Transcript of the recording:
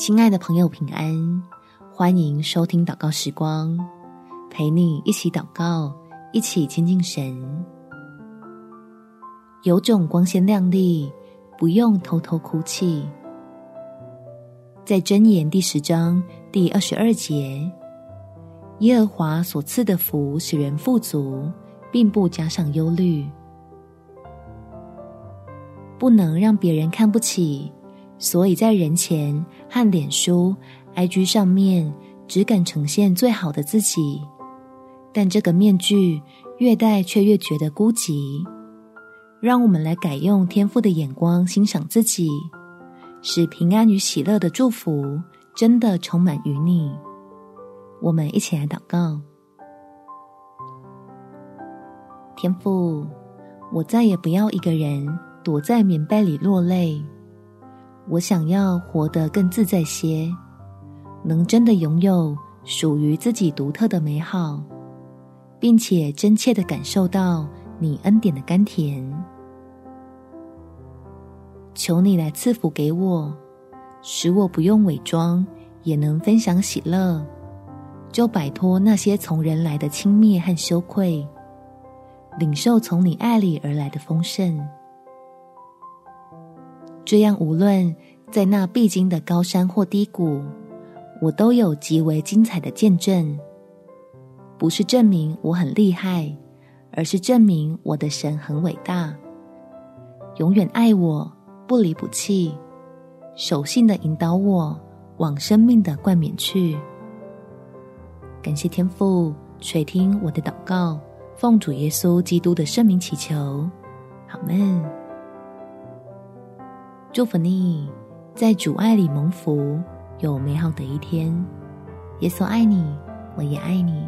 亲爱的朋友，平安！欢迎收听祷告时光，陪你一起祷告，一起亲近神。有种光鲜亮丽，不用偷偷哭泣。在箴言第十章第二十二节，耶和华所赐的福使人富足，并不加上忧虑。不能让别人看不起。所以在人前和脸书、IG 上面，只敢呈现最好的自己，但这个面具越戴却越觉得孤寂。让我们来改用天赋的眼光欣赏自己，使平安与喜乐的祝福真的充满于你。我们一起来祷告：天赋，我再也不要一个人躲在棉被里落泪。我想要活得更自在些，能真的拥有属于自己独特的美好，并且真切的感受到你恩典的甘甜。求你来赐福给我，使我不用伪装，也能分享喜乐，就摆脱那些从人来的轻蔑和羞愧，领受从你爱里而来的丰盛。这样，无论在那必经的高山或低谷，我都有极为精彩的见证。不是证明我很厉害，而是证明我的神很伟大，永远爱我，不离不弃，守信的引导我往生命的冠冕去。感谢天父垂听我的祷告，奉主耶稣基督的圣名祈求，阿们。祝福你，在主爱里蒙福，有美好的一天。耶稣爱你，我也爱你。